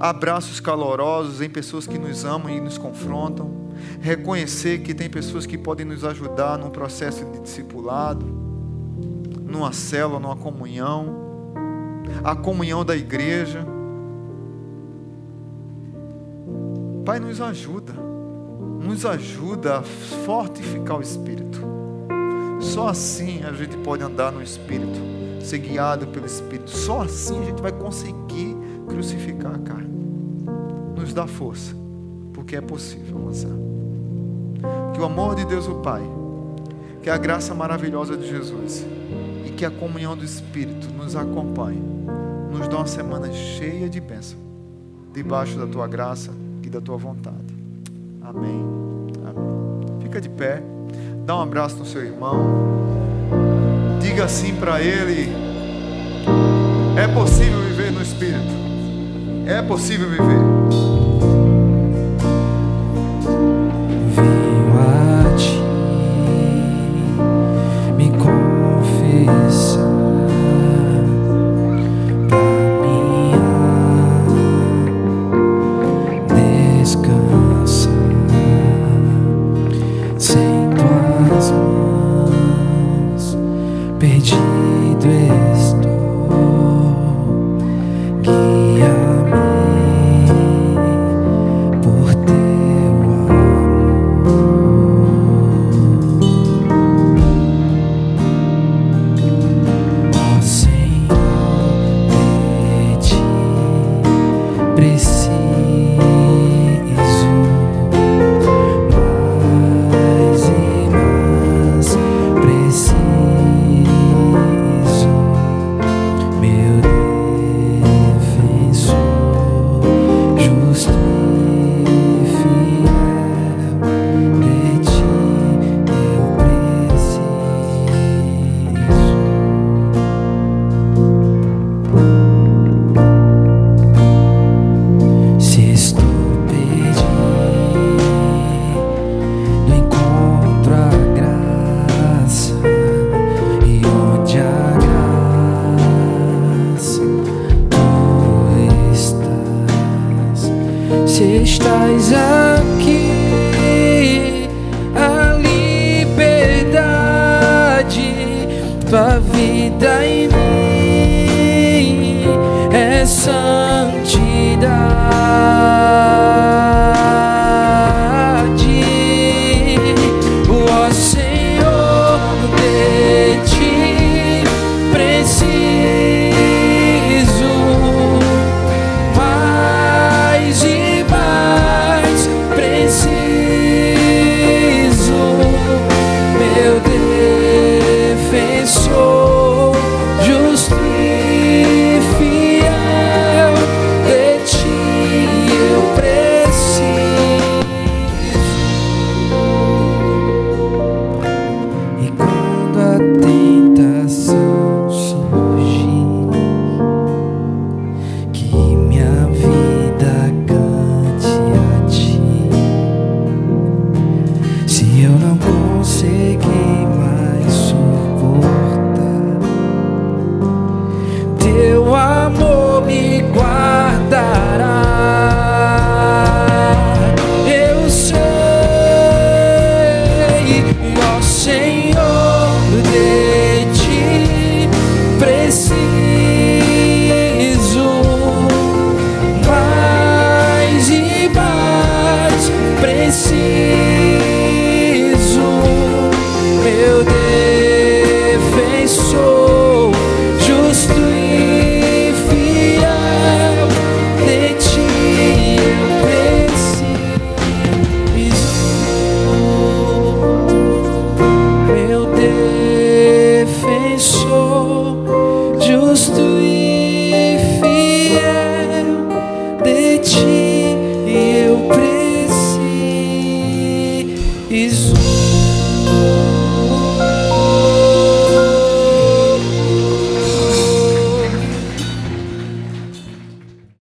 abraços calorosos em pessoas que nos amam e nos confrontam, reconhecer que tem pessoas que podem nos ajudar num processo de discipulado, numa célula, numa comunhão, a comunhão da igreja. Pai, nos ajuda, nos ajuda a fortificar o espírito. Só assim a gente pode andar no espírito, ser guiado pelo espírito. Só assim a gente vai conseguir crucificar a carne. Nos dá força, porque é possível avançar. Que o amor de Deus, o Pai, Que a graça maravilhosa de Jesus e que a comunhão do Espírito nos acompanhe, nos dê uma semana cheia de bênção, debaixo da tua graça e da tua vontade. Amém. Amém. Fica de pé, dá um abraço no seu irmão, diga assim para ele: é possível viver no Espírito, é possível viver.